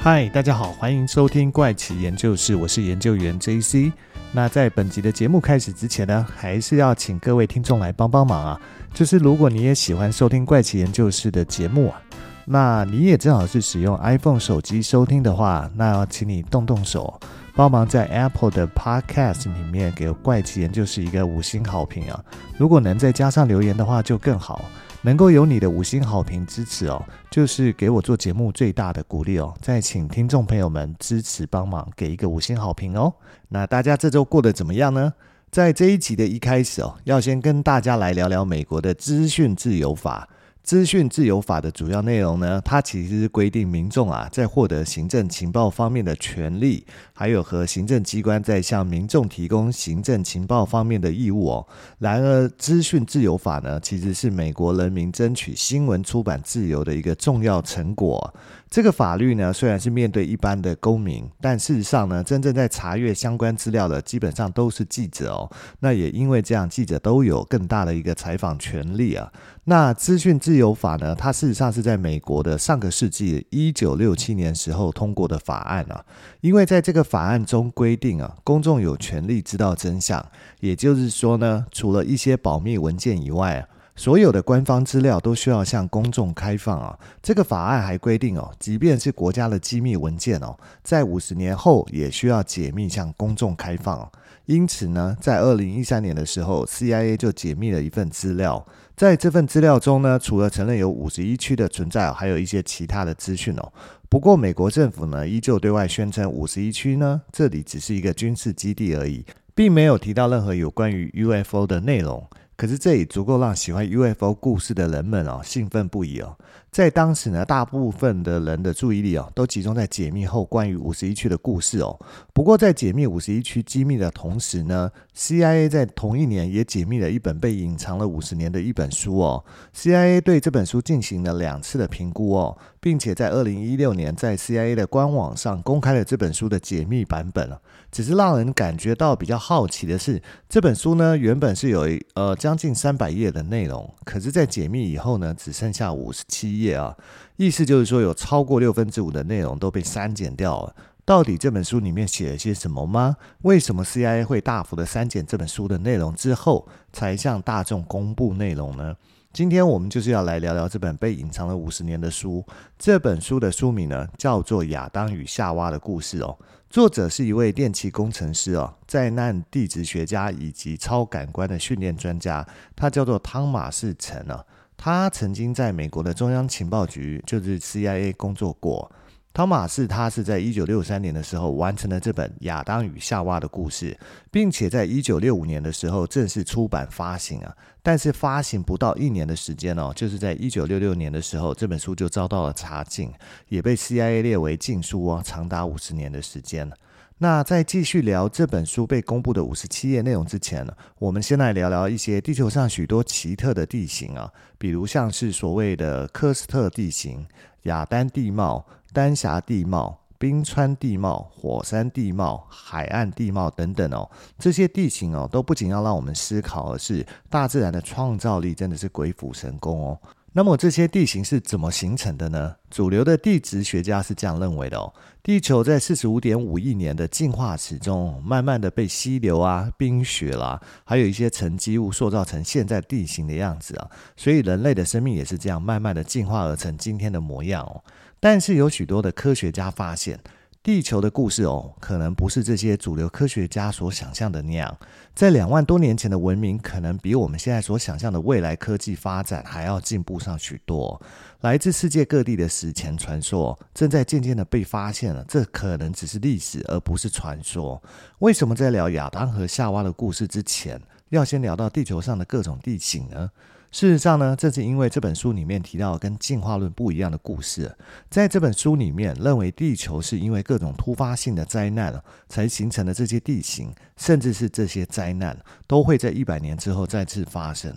嗨，大家好，欢迎收听怪奇研究室，我是研究员 JC。那在本集的节目开始之前呢，还是要请各位听众来帮帮忙啊！就是如果你也喜欢收听怪奇研究室的节目啊，那你也正好是使用 iPhone 手机收听的话，那要请你动动手，帮忙在 Apple 的 Podcast 里面给怪奇研究室一个五星好评啊！如果能再加上留言的话，就更好。能够有你的五星好评支持哦，就是给我做节目最大的鼓励哦。再请听众朋友们支持帮忙，给一个五星好评哦。那大家这周过得怎么样呢？在这一集的一开始哦，要先跟大家来聊聊美国的资讯自由法。资讯自由法的主要内容呢，它其实是规定民众啊，在获得行政情报方面的权利，还有和行政机关在向民众提供行政情报方面的义务哦。然而，资讯自由法呢，其实是美国人民争取新闻出版自由的一个重要成果。这个法律呢，虽然是面对一般的公民，但事实上呢，真正在查阅相关资料的，基本上都是记者哦。那也因为这样，记者都有更大的一个采访权利啊。那资讯自由法呢，它事实上是在美国的上个世纪一九六七年时候通过的法案啊。因为在这个法案中规定啊，公众有权利知道真相，也就是说呢，除了一些保密文件以外啊。所有的官方资料都需要向公众开放啊！这个法案还规定哦，即便是国家的机密文件哦，在五十年后也需要解密向公众开放。因此呢，在二零一三年的时候，CIA 就解密了一份资料，在这份资料中呢，除了承认有五十一区的存在，还有一些其他的资讯哦。不过，美国政府呢，依旧对外宣称五十一区呢，这里只是一个军事基地而已，并没有提到任何有关于 UFO 的内容。可是这也足够让喜欢 UFO 故事的人们哦兴奋不已哦。在当时呢，大部分的人的注意力哦都集中在解密后关于五十一区的故事哦。不过在解密五十一区机密的同时呢，CIA 在同一年也解密了一本被隐藏了五十年的一本书哦。CIA 对这本书进行了两次的评估哦，并且在二零一六年在 CIA 的官网上公开了这本书的解密版本。只是让人感觉到比较好奇的是，这本书呢原本是有呃将近三百页的内容，可是，在解密以后呢，只剩下五十七页啊。意思就是说，有超过六分之五的内容都被删减掉了。到底这本书里面写了些什么吗？为什么 CIA 会大幅的删减这本书的内容之后，才向大众公布内容呢？今天我们就是要来聊聊这本被隐藏了五十年的书。这本书的书名呢，叫做《亚当与夏娃的故事》哦。作者是一位电气工程师哦，灾难地质学家以及超感官的训练专家，他叫做汤马士·陈啊。他曾经在美国的中央情报局，就是 CIA 工作过。汤马士他是在一九六三年的时候完成了这本《亚当与夏娃的故事》，并且在一九六五年的时候正式出版发行啊。但是发行不到一年的时间哦，就是在一九六六年的时候，这本书就遭到了查禁，也被 CIA 列为禁书哦，长达五十年的时间。那在继续聊这本书被公布的五十七页内容之前呢，我们先来聊聊一些地球上许多奇特的地形啊，比如像是所谓的科斯特地形、雅丹地貌。丹霞地貌、冰川地貌、火山地貌、海岸地貌等等哦，这些地形哦，都不仅要让我们思考，而是大自然的创造力真的是鬼斧神工哦。那么这些地形是怎么形成的呢？主流的地质学家是这样认为的哦。地球在四十五点五亿年的进化史中，慢慢的被溪流啊、冰雪啦、还有一些沉积物塑造成现在地形的样子啊。所以人类的生命也是这样慢慢的进化而成今天的模样哦。但是有许多的科学家发现，地球的故事哦，可能不是这些主流科学家所想象的那样。在两万多年前的文明，可能比我们现在所想象的未来科技发展还要进步上许多。来自世界各地的史前传说，正在渐渐的被发现了。这可能只是历史，而不是传说。为什么在聊亚当和夏娃的故事之前，要先聊到地球上的各种地形呢？事实上呢，正是因为这本书里面提到跟进化论不一样的故事，在这本书里面认为地球是因为各种突发性的灾难才形成的这些地形，甚至是这些灾难都会在一百年之后再次发生。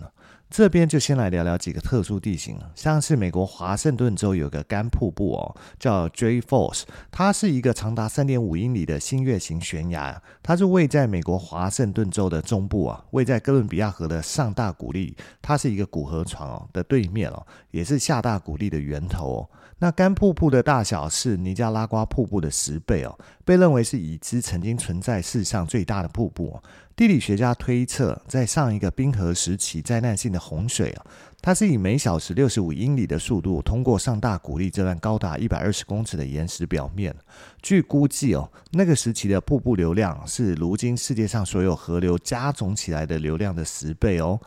这边就先来聊聊几个特殊地形，像是美国华盛顿州有个干瀑布哦，叫 Jay Falls，它是一个长达三点五英里的新月形悬崖，它是位在美国华盛顿州的中部啊，位在哥伦比亚河的上大谷粒，它是一个古河床哦的对面哦，也是下大谷粒的源头哦。那干瀑布的大小是尼加拉瓜瀑布的十倍哦，被认为是已知曾经存在世上最大的瀑布。地理学家推测，在上一个冰河时期，灾难性的洪水啊，它是以每小时六十五英里的速度通过上大谷粒这段高达一百二十公尺的岩石表面。据估计哦，那个时期的瀑布流量是如今世界上所有河流加总起来的流量的十倍哦。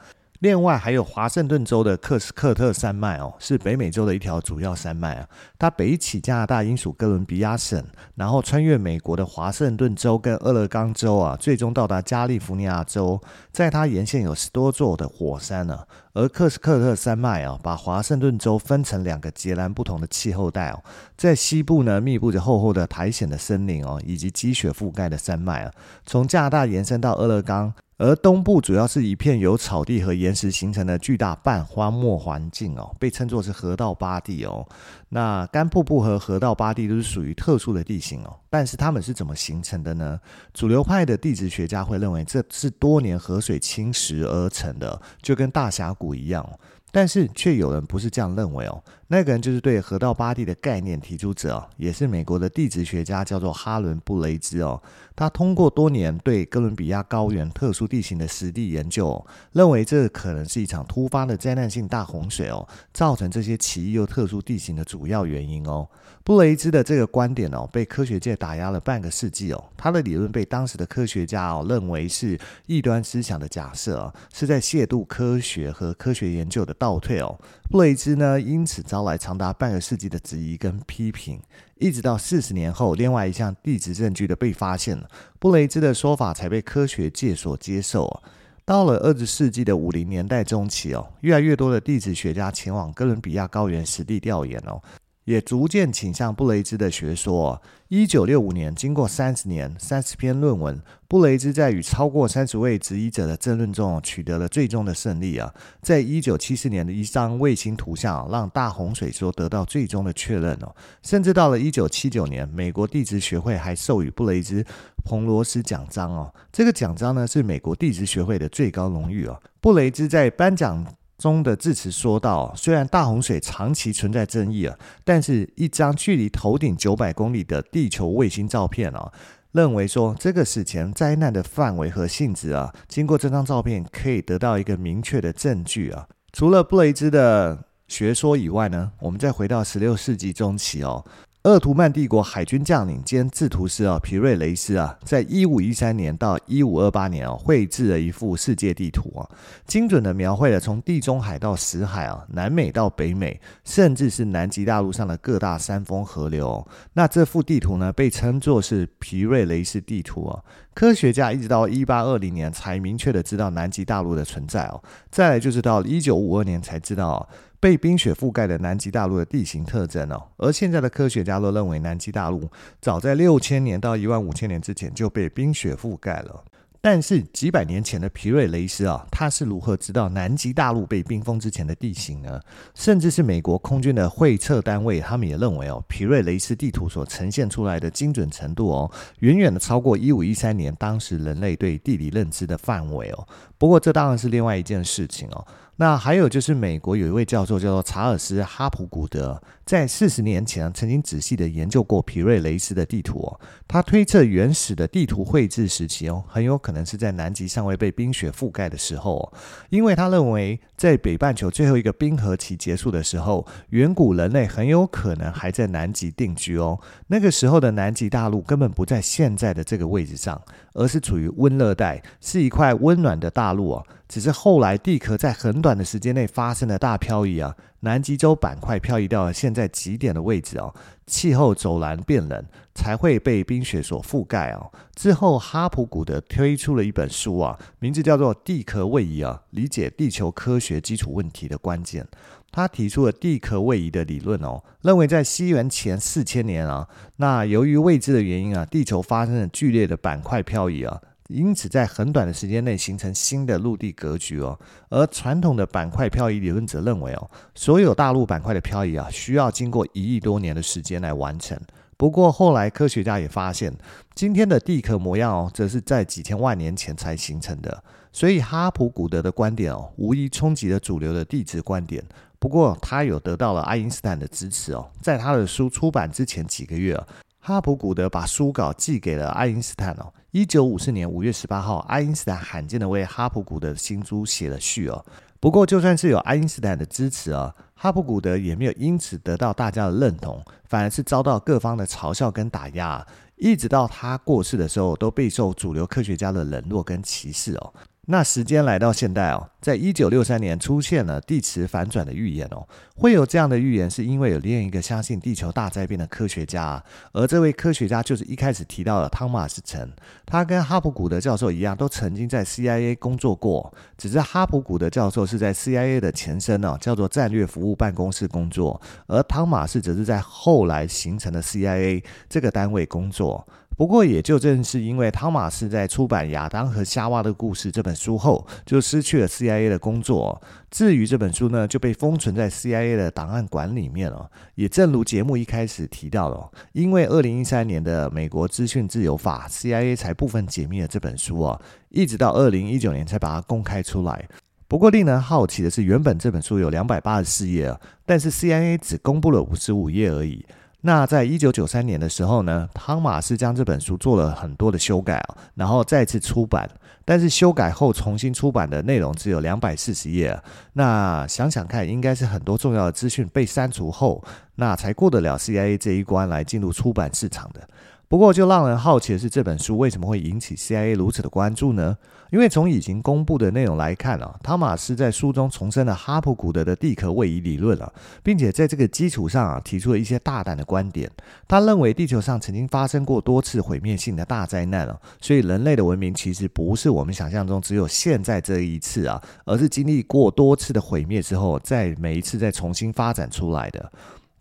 另外还有华盛顿州的克斯克特山脉哦，是北美洲的一条主要山脉啊。它北起加拿大英属哥伦比亚省，然后穿越美国的华盛顿州跟俄勒冈州啊，最终到达加利福尼亚州。在它沿线有十多座的火山呢。而克斯克特山脉啊，把华盛顿州分成两个截然不同的气候带哦。在西部呢，密布着厚厚的苔藓的森林哦，以及积雪覆盖的山脉啊。从加拿大延伸到俄勒冈。而东部主要是一片由草地和岩石形成的巨大半荒漠环境哦，被称作是河道八地哦。那干瀑布和河道八地都是属于特殊的地形哦，但是它们是怎么形成的呢？主流派的地质学家会认为这是多年河水侵蚀而成的，就跟大峡谷一样。但是却有人不是这样认为哦，那个人就是对河道八地的概念提出者哦，也是美国的地质学家，叫做哈伦布雷兹哦。他通过多年对哥伦比亚高原特殊地形的实地研究，认为这可能是一场突发的灾难性大洪水哦，造成这些奇异又特殊地形的主要原因哦。布雷兹的这个观点哦，被科学界打压了半个世纪哦。他的理论被当时的科学家哦认为是异端思想的假设，是在亵渎科学和科学研究的倒退哦，布雷兹呢，因此招来长达半个世纪的质疑跟批评，一直到四十年后，另外一项地质证据的被发现了，布雷兹的说法才被科学界所接受。到了二十世纪的五零年代中期哦，越来越多的地质学家前往哥伦比亚高原实地调研哦。也逐渐倾向布雷兹的学说。一九六五年，经过三十年、三十篇论文，布雷兹在与超过三十位质疑者的争论中，取得了最终的胜利啊！在一九七四年的一张卫星图像，让大洪水说得到最终的确认哦。甚至到了一九七九年，美国地质学会还授予布雷兹彭罗斯奖章哦。这个奖章呢，是美国地质学会的最高荣誉哦。布雷兹在颁奖中的致辞说道：“虽然大洪水长期存在争议啊，但是一张距离头顶九百公里的地球卫星照片啊，认为说这个史前灾难的范围和性质啊，经过这张照片可以得到一个明确的证据啊。除了布雷兹的学说以外呢，我们再回到十六世纪中期哦。”鄂图曼帝国海军将领兼制图师啊，皮瑞雷斯啊，在一五一三年到一五二八年啊，绘制了一幅世界地图啊，精准地描绘了从地中海到死海啊，南美到北美，甚至是南极大陆上的各大山峰河流。那这幅地图呢，被称作是皮瑞雷斯地图啊。科学家一直到一八二零年才明确地知道南极大陆的存在哦。再来就是到一九五二年才知道。被冰雪覆盖的南极大陆的地形特征哦，而现在的科学家都认为南极大陆早在六千年到一万五千年之前就被冰雪覆盖了。但是几百年前的皮瑞雷斯啊，他是如何知道南极大陆被冰封之前的地形呢？甚至是美国空军的会测单位，他们也认为哦，皮瑞雷斯地图所呈现出来的精准程度哦，远远的超过一五一三年当时人类对地理认知的范围哦。不过这当然是另外一件事情哦。那还有就是，美国有一位教授叫做查尔斯·哈普古德，在四十年前曾经仔细的研究过皮瑞雷斯的地图哦。他推测原始的地图绘制时期哦，很有可能是在南极尚未被冰雪覆盖的时候哦，因为他认为在北半球最后一个冰河期结束的时候，远古人类很有可能还在南极定居哦。那个时候的南极大陆根本不在现在的这个位置上，而是处于温热带，是一块温暖的大陆哦。只是后来地壳在很短的时间内发生了大漂移啊，南极洲板块漂移到了现在极点的位置哦，气候骤然变冷，才会被冰雪所覆盖哦。之后，哈普古德推出了一本书啊，名字叫做《地壳位移啊，理解地球科学基础问题的关键》。他提出了地壳位移的理论哦，认为在西元前四千年啊，那由于未知的原因啊，地球发生了剧烈的板块漂移啊。因此，在很短的时间内形成新的陆地格局哦。而传统的板块漂移理论者认为哦，所有大陆板块的漂移啊，需要经过一亿多年的时间来完成。不过后来科学家也发现，今天的地壳模样哦，则是在几千万年前才形成的。所以哈普古德的观点哦，无疑冲击了主流的地质观点。不过他有得到了爱因斯坦的支持哦，在他的书出版之前几个月，哈普古德把书稿寄给了爱因斯坦哦。一九五四年五月十八号，爱因斯坦罕见的为哈普古德的新书写了序哦。不过，就算是有爱因斯坦的支持啊，哈普古德也没有因此得到大家的认同，反而是遭到各方的嘲笑跟打压，一直到他过世的时候，都备受主流科学家的冷落跟歧视哦。那时间来到现代哦，在一九六三年出现了地磁反转的预言哦。会有这样的预言，是因为有另一个相信地球大灾变的科学家，而这位科学家就是一开始提到的汤马斯陈。他跟哈普古德教授一样，都曾经在 CIA 工作过，只是哈普古德教授是在 CIA 的前身哦，叫做战略服务办公室工作，而汤马斯则是在后来形成的 CIA 这个单位工作。不过，也就正是因为汤马斯在出版《亚当和夏娃的故事》这本书后，就失去了 CIA 的工作。至于这本书呢，就被封存在 CIA 的档案馆里面了。也正如节目一开始提到了，因为二零一三年的美国资讯自由法，CIA 才部分解密了这本书啊，一直到二零一九年才把它公开出来。不过，令人好奇的是，原本这本书有两百八十四页，但是 CIA 只公布了五十五页而已。那在一九九三年的时候呢，汤马斯将这本书做了很多的修改啊，然后再次出版。但是修改后重新出版的内容只有两百四十页。那想想看，应该是很多重要的资讯被删除后，那才过得了 CIA 这一关来进入出版市场的。不过，就让人好奇的是，这本书为什么会引起 CIA 如此的关注呢？因为从已经公布的内容来看啊，汤马斯在书中重申了哈普古德的地壳位移理论啊，并且在这个基础上啊，提出了一些大胆的观点。他认为地球上曾经发生过多次毁灭性的大灾难啊，所以人类的文明其实不是我们想象中只有现在这一次啊，而是经历过多次的毁灭之后，再每一次再重新发展出来的。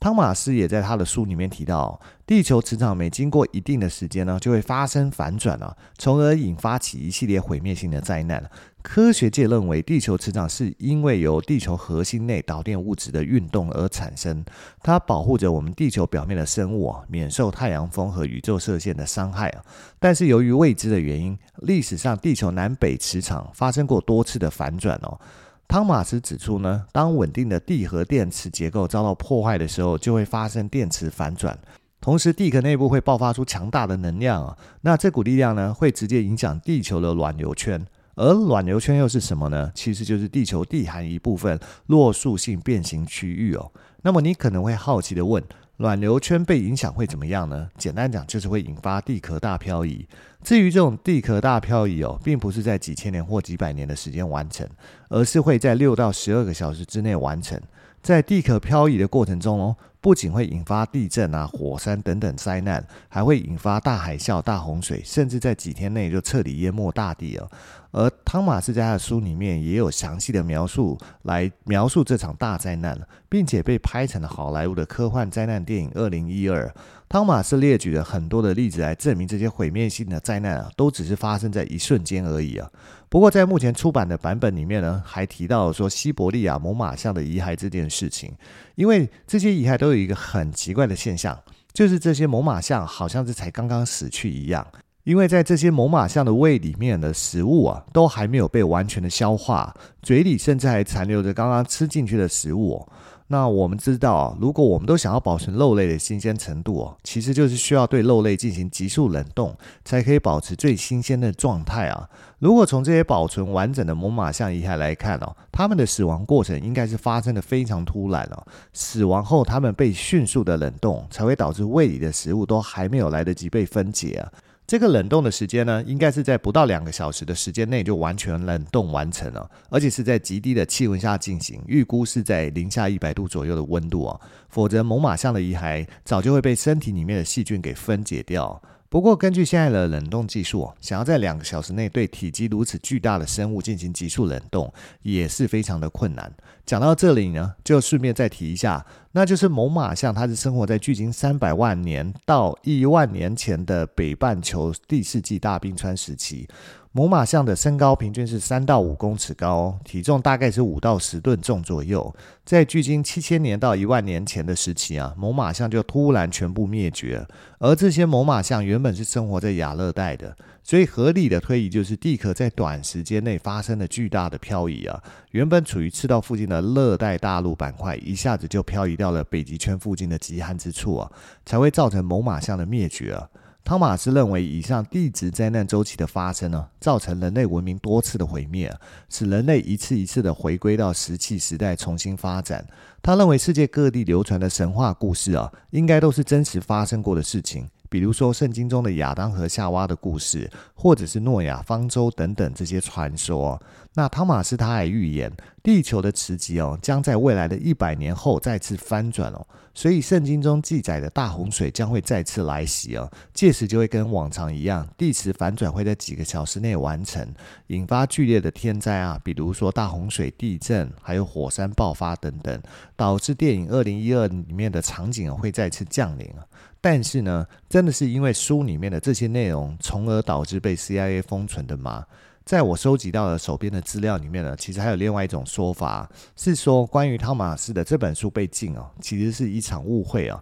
汤马斯也在他的书里面提到，地球磁场每经过一定的时间呢，就会发生反转啊，从而引发起一系列毁灭性的灾难。科学界认为，地球磁场是因为由地球核心内导电物质的运动而产生，它保护着我们地球表面的生物啊，免受太阳风和宇宙射线的伤害啊。但是由于未知的原因，历史上地球南北磁场发生过多次的反转哦。汤马斯指出呢，当稳定的地核电磁结构遭到破坏的时候，就会发生电磁反转，同时地壳内部会爆发出强大的能量啊。那这股力量呢，会直接影响地球的暖流圈，而暖流圈又是什么呢？其实就是地球地函一部分弱塑性变形区域哦。那么你可能会好奇的问，暖流圈被影响会怎么样呢？简单讲，就是会引发地壳大漂移。至于这种地壳大漂移哦，并不是在几千年或几百年的时间完成，而是会在六到十二个小时之内完成。在地壳漂移的过程中哦，不仅会引发地震啊、火山等等灾难，还会引发大海啸、大洪水，甚至在几天内就彻底淹没大地哦。而汤马斯在他的书里面也有详细的描述，来描述这场大灾难，并且被拍成了好莱坞的科幻灾难电影《二零一二》。汤马斯列举了很多的例子来证明这些毁灭性的灾难啊，都只是发生在一瞬间而已啊。不过在目前出版的版本里面呢，还提到说西伯利亚猛犸象的遗骸这件事情，因为这些遗骸都有一个很奇怪的现象，就是这些猛犸象好像是才刚刚死去一样。因为在这些猛犸象的胃里面的食物啊，都还没有被完全的消化，嘴里甚至还残留着刚刚吃进去的食物。那我们知道，如果我们都想要保存肉类的新鲜程度哦，其实就是需要对肉类进行急速冷冻，才可以保持最新鲜的状态啊。如果从这些保存完整的猛犸象遗骸来看哦，它们的死亡过程应该是发生的非常突然哦。死亡后，它们被迅速的冷冻，才会导致胃里的食物都还没有来得及被分解啊。这个冷冻的时间呢，应该是在不到两个小时的时间内就完全冷冻完成了，而且是在极低的气温下进行，预估是在零下一百度左右的温度啊，否则猛犸象的遗骸早就会被身体里面的细菌给分解掉。不过，根据现在的冷冻技术，想要在两个小时内对体积如此巨大的生物进行急速冷冻，也是非常的困难。讲到这里呢，就顺便再提一下，那就是猛犸象，它是生活在距今三百万年到一万年前的北半球第四纪大冰川时期。猛犸象的身高平均是三到五公尺高，体重大概是五到十吨重左右。在距今七千年到一万年前的时期啊，猛犸象就突然全部灭绝。而这些猛犸象原本是生活在亚热带的，所以合理的推移就是地壳在短时间内发生了巨大的漂移啊。原本处于赤道附近的热带大陆板块，一下子就漂移到了北极圈附近的极寒之处啊，才会造成猛犸象的灭绝啊。汤马斯认为，以上地质灾难周期的发生呢，造成人类文明多次的毁灭，使人类一次一次的回归到石器时代重新发展。他认为，世界各地流传的神话故事啊，应该都是真实发生过的事情。比如说，圣经中的亚当和夏娃的故事，或者是诺亚方舟等等这些传说。那汤马斯他还预言，地球的磁极哦，将在未来的一百年后再次翻转哦。所以，圣经中记载的大洪水将会再次来袭哦。届时就会跟往常一样，地磁反转会在几个小时内完成，引发剧烈的天灾啊，比如说大洪水、地震，还有火山爆发等等，导致电影《二零一二》里面的场景会再次降临。但是呢，真的是因为书里面的这些内容，从而导致被 CIA 封存的吗？在我收集到的手边的资料里面呢，其实还有另外一种说法，是说关于汤马斯的这本书被禁哦，其实是一场误会啊。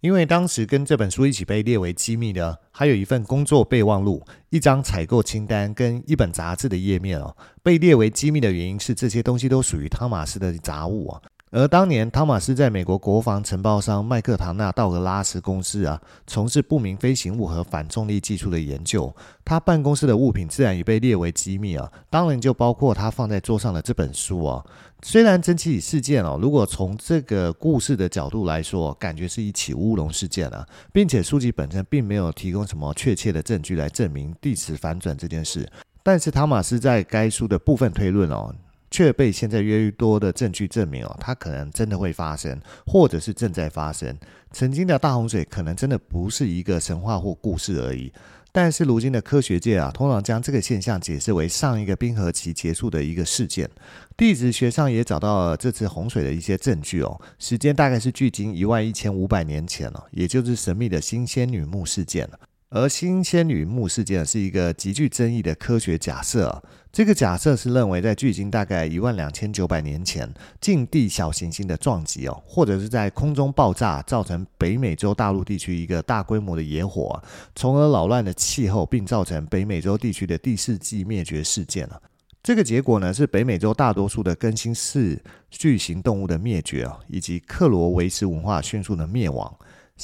因为当时跟这本书一起被列为机密的，还有一份工作备忘录、一张采购清单跟一本杂志的页面哦。被列为机密的原因是这些东西都属于汤马斯的杂物啊。而当年，汤马斯在美国国防承包商麦克唐纳道格拉斯公司啊，从事不明飞行物和反重力技术的研究。他办公室的物品自然也被列为机密啊，当然就包括他放在桌上的这本书啊。虽然蒸汽事件哦，如果从这个故事的角度来说，感觉是一起乌龙事件啊，并且书籍本身并没有提供什么确切的证据来证明地磁反转这件事。但是汤马斯在该书的部分推论哦。却被现在越来越多的证据证明哦，它可能真的会发生，或者是正在发生。曾经的大洪水可能真的不是一个神话或故事而已。但是如今的科学界啊，通常将这个现象解释为上一个冰河期结束的一个事件。地质学上也找到了这次洪水的一些证据哦，时间大概是距今一万一千五百年前了，也就是神秘的新仙女墓事件了。而新仙女木事件是一个极具争议的科学假设啊，这个假设是认为在距今大概一万两千九百年前，近地小行星的撞击哦，或者是在空中爆炸，造成北美洲大陆地区一个大规模的野火，从而扰乱了气候，并造成北美洲地区的第四纪灭绝事件了。这个结果呢，是北美洲大多数的更新世巨型动物的灭绝啊，以及克罗维斯文化迅速的灭亡。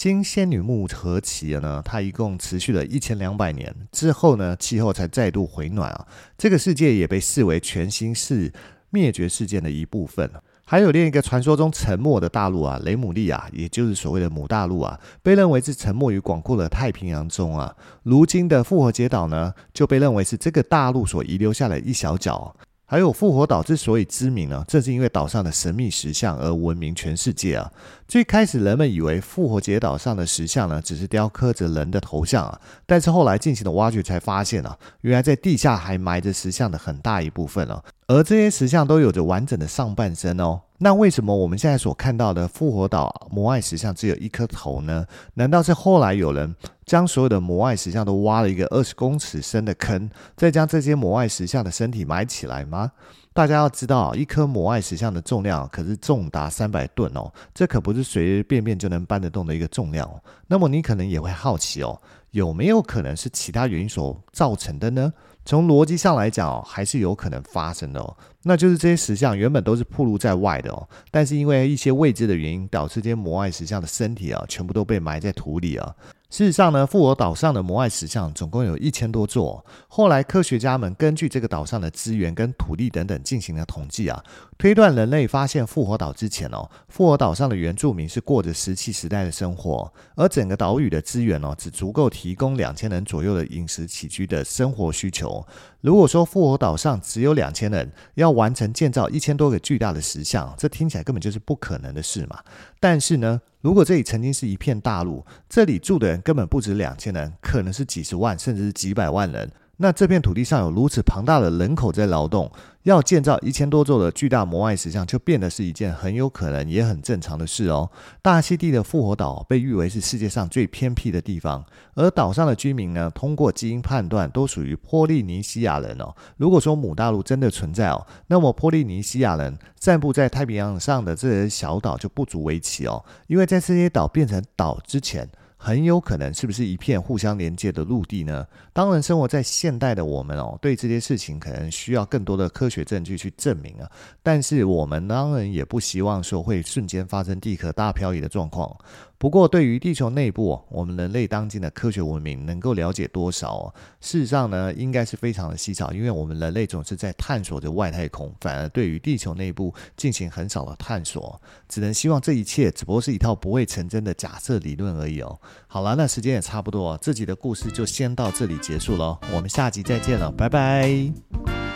新仙女木何期呢？它一共持续了一千两百年之后呢，气候才再度回暖啊。这个世界也被视为全新世灭绝事件的一部分。还有另一个传说中沉没的大陆啊，雷姆利亚，也就是所谓的母大陆啊，被认为是沉没于广阔的太平洋中啊。如今的复活节岛呢，就被认为是这个大陆所遗留下的一小角。还有复活岛之所以知名呢，正是因为岛上的神秘石像而闻名全世界啊。最开始人们以为复活节岛上的石像呢，只是雕刻着人的头像啊，但是后来进行了挖掘才发现啊，原来在地下还埋着石像的很大一部分呢，而这些石像都有着完整的上半身哦。那为什么我们现在所看到的复活岛摩艾石像只有一颗头呢？难道是后来有人将所有的摩艾石像都挖了一个二十公尺深的坑，再将这些摩艾石像的身体埋起来吗？大家要知道，一颗摩艾石像的重量可是重达三百吨哦，这可不是随随便便就能搬得动的一个重量哦。那么你可能也会好奇哦，有没有可能是其他原因所造成的呢？从逻辑上来讲哦，还是有可能发生的哦。那就是这些石像原本都是暴露在外的哦，但是因为一些未知的原因，导致这些摩艾石像的身体啊，全部都被埋在土里啊。事实上呢，复活岛上的摩艾石像总共有一千多座。后来科学家们根据这个岛上的资源跟土地等等进行了统计啊，推断人类发现复活岛之前哦，复活岛上的原住民是过着石器时代的生活，而整个岛屿的资源哦，只足够提供两千人左右的饮食起居的生活需求。如果说复活岛上只有两千人，要完成建造一千多个巨大的石像，这听起来根本就是不可能的事嘛。但是呢，如果这里曾经是一片大陆，这里住的人根本不止两千人，可能是几十万，甚至是几百万人。那这片土地上有如此庞大的人口在劳动，要建造一千多座的巨大摩艾石像，就变得是一件很有可能也很正常的事哦。大溪地的复活岛被誉为是世界上最偏僻的地方，而岛上的居民呢，通过基因判断都属于波利尼西亚人哦。如果说母大陆真的存在哦，那么波利尼西亚人散布在太平洋上的这些小岛就不足为奇哦，因为在这些岛变成岛之前。很有可能是不是一片互相连接的陆地呢？当然，生活在现代的我们哦，对这些事情可能需要更多的科学证据去证明啊。但是我们当然也不希望说会瞬间发生地壳大漂移的状况。不过，对于地球内部，我们人类当今的科学文明能够了解多少？事实上呢，应该是非常的稀少，因为我们人类总是在探索着外太空，反而对于地球内部进行很少的探索。只能希望这一切只不过是一套不会成真的假设理论而已哦。好了，那时间也差不多，自己的故事就先到这里结束了，我们下集再见了，拜拜。